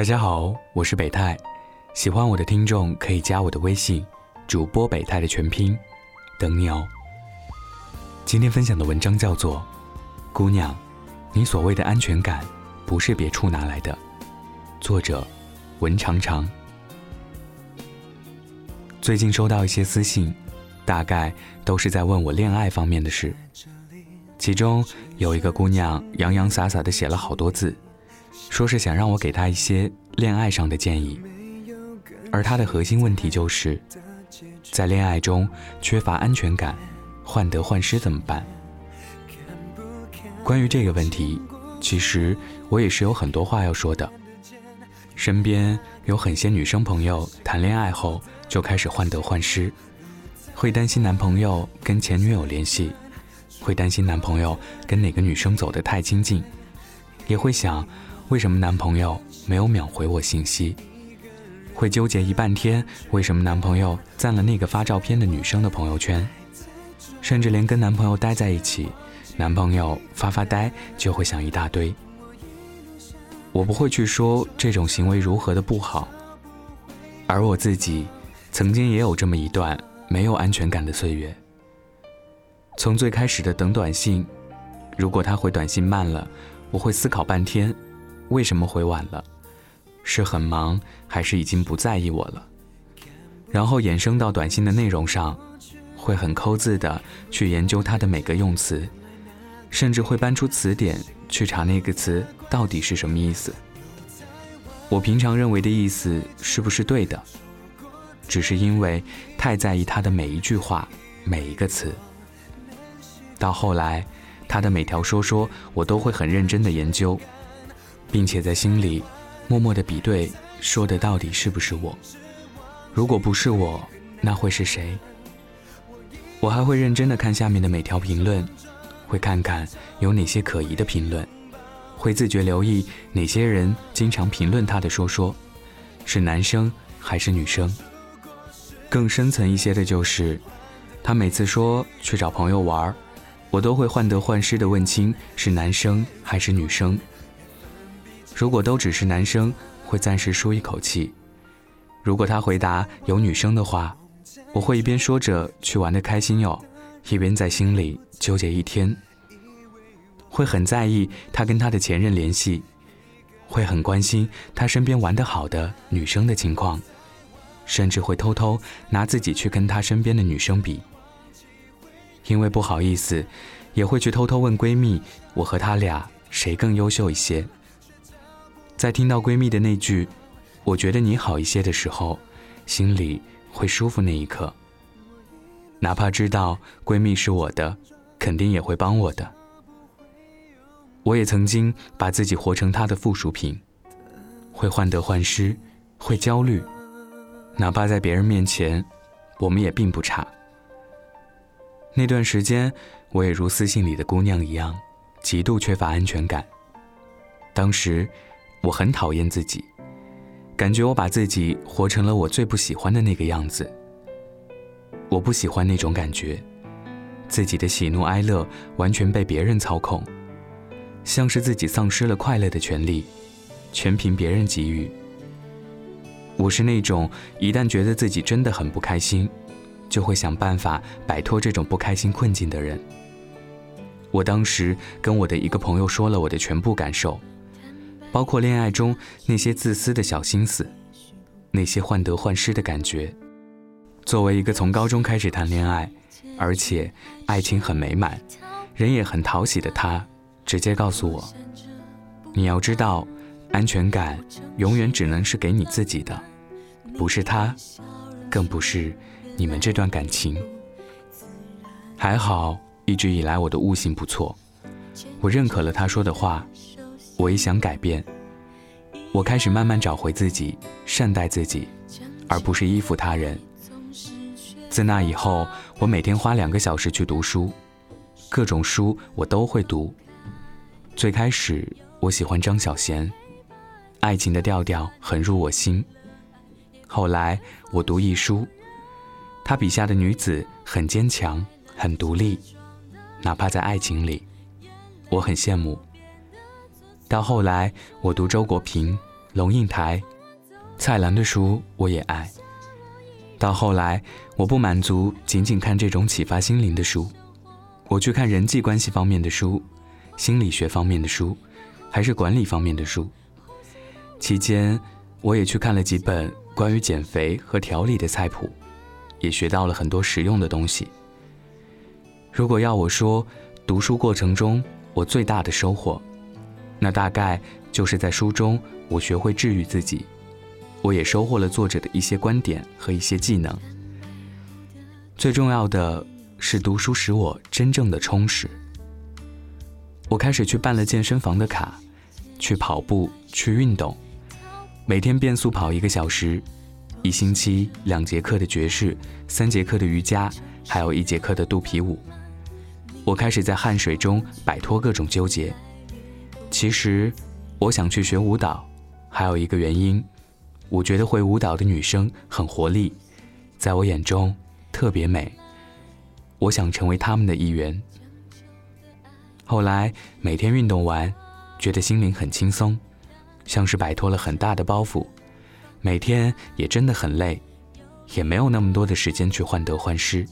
大家好，我是北泰，喜欢我的听众可以加我的微信，主播北泰的全拼，等你哦。今天分享的文章叫做《姑娘，你所谓的安全感不是别处拿来的》，作者文长长。最近收到一些私信，大概都是在问我恋爱方面的事，其中有一个姑娘洋洋洒洒的写了好多字。说是想让我给他一些恋爱上的建议，而他的核心问题就是，在恋爱中缺乏安全感，患得患失怎么办？关于这个问题，其实我也是有很多话要说的。身边有很些女生朋友谈恋爱后就开始患得患失，会担心男朋友跟前女友联系，会担心男朋友跟哪个女生走得太亲近，也会想。为什么男朋友没有秒回我信息？会纠结一半天，为什么男朋友赞了那个发照片的女生的朋友圈？甚至连跟男朋友待在一起，男朋友发发呆就会想一大堆。我不会去说这种行为如何的不好，而我自己曾经也有这么一段没有安全感的岁月。从最开始的等短信，如果他回短信慢了，我会思考半天。为什么回晚了？是很忙，还是已经不在意我了？然后衍生到短信的内容上，会很抠字的去研究它的每个用词，甚至会搬出词典去查那个词到底是什么意思。我平常认为的意思是不是对的？只是因为太在意他的每一句话、每一个词。到后来，他的每条说说，我都会很认真的研究。并且在心里默默的比对，说的到底是不是我？如果不是我，那会是谁？我还会认真的看下面的每条评论，会看看有哪些可疑的评论，会自觉留意哪些人经常评论他的说说，是男生还是女生？更深层一些的就是，他每次说去找朋友玩，我都会患得患失的问清是男生还是女生。如果都只是男生，会暂时舒一口气；如果他回答有女生的话，我会一边说着去玩的开心哟，一边在心里纠结一天。会很在意他跟他的前任联系，会很关心他身边玩得好的女生的情况，甚至会偷偷拿自己去跟他身边的女生比。因为不好意思，也会去偷偷问闺蜜：我和他俩谁更优秀一些？在听到闺蜜的那句“我觉得你好一些”的时候，心里会舒服那一刻。哪怕知道闺蜜是我的，肯定也会帮我的。我也曾经把自己活成她的附属品，会患得患失，会焦虑。哪怕在别人面前，我们也并不差。那段时间，我也如私信里的姑娘一样，极度缺乏安全感。当时。我很讨厌自己，感觉我把自己活成了我最不喜欢的那个样子。我不喜欢那种感觉，自己的喜怒哀乐完全被别人操控，像是自己丧失了快乐的权利，全凭别人给予。我是那种一旦觉得自己真的很不开心，就会想办法摆脱这种不开心困境的人。我当时跟我的一个朋友说了我的全部感受。包括恋爱中那些自私的小心思，那些患得患失的感觉。作为一个从高中开始谈恋爱，而且爱情很美满，人也很讨喜的他，直接告诉我：“你要知道，安全感永远只能是给你自己的，不是他，更不是你们这段感情。”还好，一直以来我的悟性不错，我认可了他说的话。我也想改变，我开始慢慢找回自己，善待自己，而不是依附他人。自那以后，我每天花两个小时去读书，各种书我都会读。最开始我喜欢张小娴，爱情的调调很入我心。后来我读一书，他笔下的女子很坚强，很独立，哪怕在爱情里，我很羡慕。到后来，我读周国平，龙应台、蔡澜的书我也爱。到后来，我不满足仅仅看这种启发心灵的书，我去看人际关系方面的书、心理学方面的书，还是管理方面的书。期间，我也去看了几本关于减肥和调理的菜谱，也学到了很多实用的东西。如果要我说，读书过程中我最大的收获，那大概就是在书中我学会治愈自己。我也收获了作者的一些观点和一些技能。最重要的是，读书使我真正的充实。我开始去办了健身房的卡，去跑步，去运动，每天变速跑一个小时，一星期两节课的爵士，三节课的瑜伽，还有一节课的肚皮舞。我开始在汗水中摆脱各种纠结。其实，我想去学舞蹈，还有一个原因。我觉得会舞蹈的女生很活力，在我眼中特别美。我想成为她们的一员。后来每天运动完，觉得心灵很轻松，像是摆脱了很大的包袱。每天也真的很累，也没有那么多的时间去患得患失。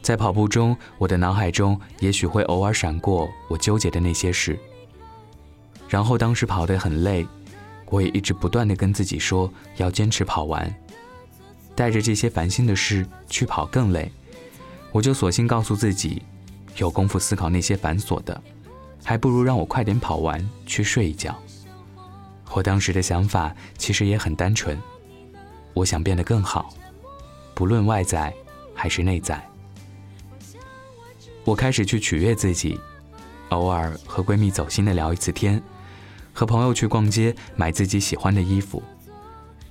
在跑步中，我的脑海中也许会偶尔闪过我纠结的那些事。然后当时跑得很累。我也一直不断的跟自己说要坚持跑完，带着这些烦心的事去跑更累，我就索性告诉自己，有功夫思考那些繁琐的，还不如让我快点跑完去睡一觉。我当时的想法其实也很单纯，我想变得更好，不论外在还是内在。我开始去取悦自己，偶尔和闺蜜走心的聊一次天。和朋友去逛街，买自己喜欢的衣服，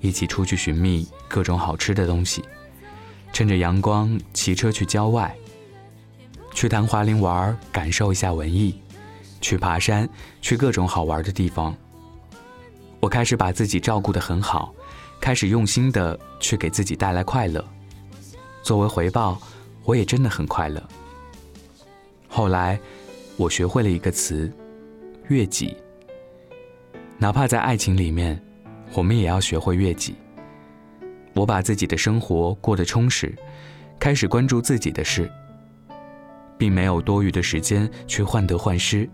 一起出去寻觅各种好吃的东西，趁着阳光骑车去郊外，去昙华林玩，感受一下文艺，去爬山，去各种好玩的地方。我开始把自己照顾得很好，开始用心的去给自己带来快乐。作为回报，我也真的很快乐。后来，我学会了一个词：悦己。哪怕在爱情里面，我们也要学会悦己。我把自己的生活过得充实，开始关注自己的事，并没有多余的时间去患得患失。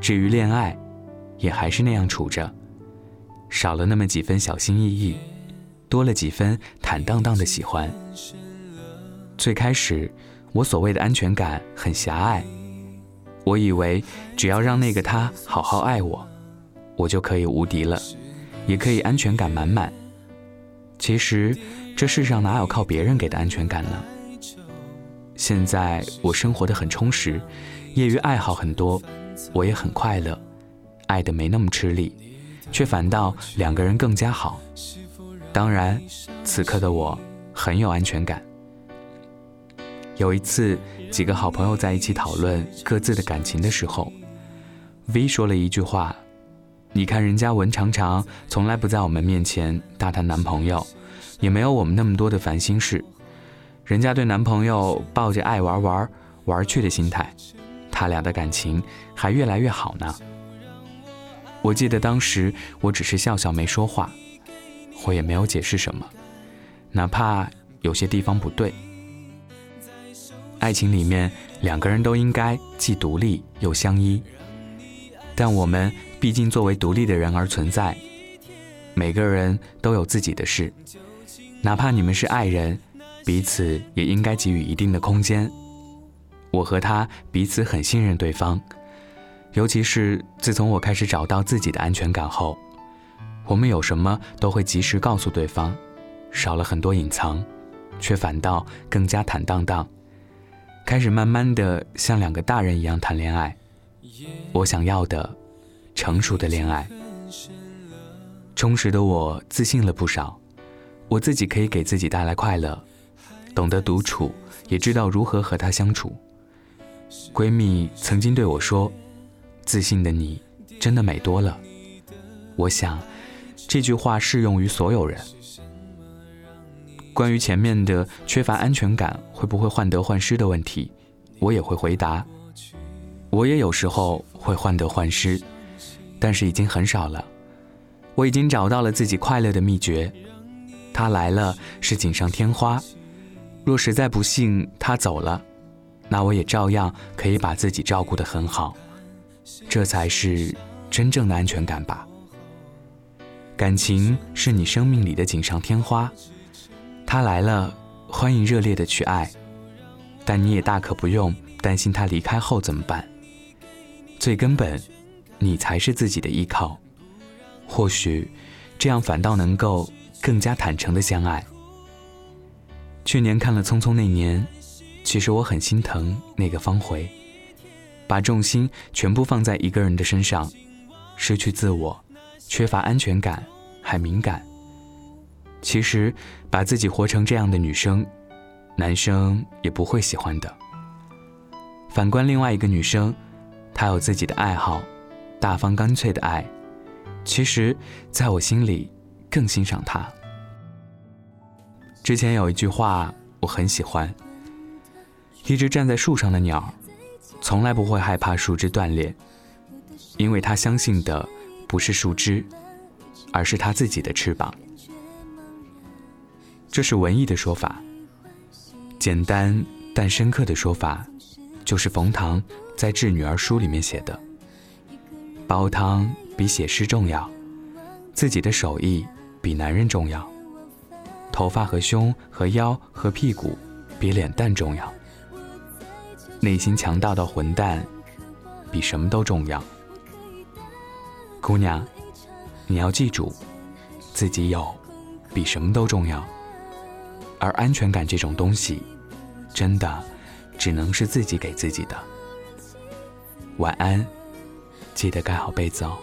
至于恋爱，也还是那样处着，少了那么几分小心翼翼，多了几分坦荡荡的喜欢。最开始，我所谓的安全感很狭隘，我以为只要让那个他好好爱我。我就可以无敌了，也可以安全感满满。其实，这世上哪有靠别人给的安全感呢？现在我生活的很充实，业余爱好很多，我也很快乐，爱的没那么吃力，却反倒两个人更加好。当然，此刻的我很有安全感。有一次，几个好朋友在一起讨论各自的感情的时候，V 说了一句话。你看，人家文常常从来不在我们面前大谈男朋友，也没有我们那么多的烦心事。人家对男朋友抱着爱玩玩玩去的心态，他俩的感情还越来越好呢。我记得当时我只是笑笑没说话，我也没有解释什么，哪怕有些地方不对。爱情里面两个人都应该既独立又相依，但我们。毕竟，作为独立的人而存在，每个人都有自己的事。哪怕你们是爱人，彼此也应该给予一定的空间。我和他彼此很信任对方，尤其是自从我开始找到自己的安全感后，我们有什么都会及时告诉对方，少了很多隐藏，却反倒更加坦荡荡，开始慢慢的像两个大人一样谈恋爱。我想要的。成熟的恋爱，充实的我自信了不少。我自己可以给自己带来快乐，懂得独处，也知道如何和他相处。闺蜜曾经对我说：“自信的你真的美多了。”我想，这句话适用于所有人。关于前面的缺乏安全感会不会患得患失的问题，我也会回答。我也有时候会患得患失。但是已经很少了，我已经找到了自己快乐的秘诀，他来了是锦上添花，若实在不幸他走了，那我也照样可以把自己照顾得很好，这才是真正的安全感吧。感情是你生命里的锦上添花，他来了，欢迎热烈的去爱，但你也大可不用担心他离开后怎么办。最根本，你才是自己的依靠。或许，这样反倒能够更加坦诚的相爱。去年看了《匆匆那年》，其实我很心疼那个方茴，把重心全部放在一个人的身上，失去自我，缺乏安全感，还敏感。其实，把自己活成这样的女生，男生也不会喜欢的。反观另外一个女生，她有自己的爱好，大方干脆的爱。其实，在我心里，更欣赏他。之前有一句话我很喜欢：一只站在树上的鸟，从来不会害怕树枝断裂，因为它相信的不是树枝，而是它自己的翅膀。这是文艺的说法，简单但深刻的说法，就是冯唐在《致女儿书》里面写的：煲汤。比写诗重要，自己的手艺比男人重要，头发和胸和腰和屁股比脸蛋重要，内心强大到混蛋比什么都重要。姑娘，你要记住，自己有比什么都重要，而安全感这种东西，真的只能是自己给自己的。晚安，记得盖好被子哦。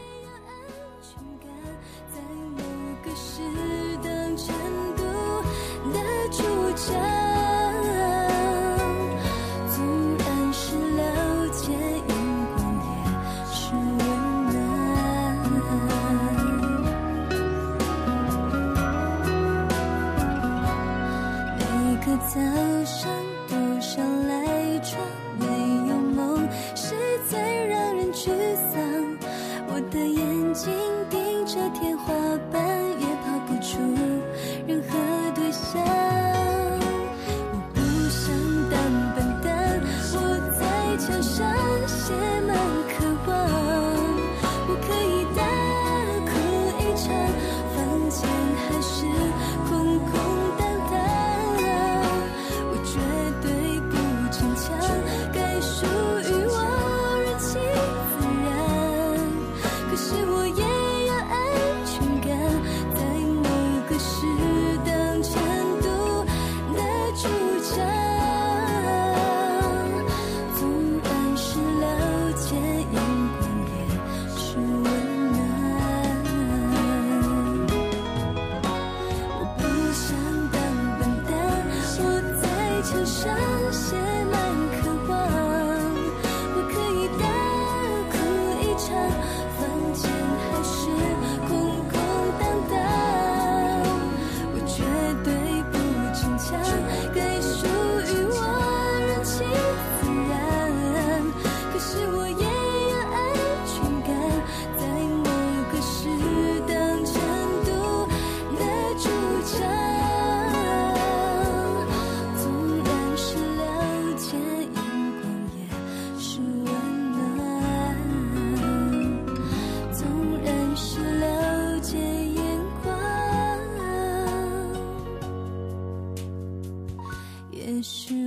是。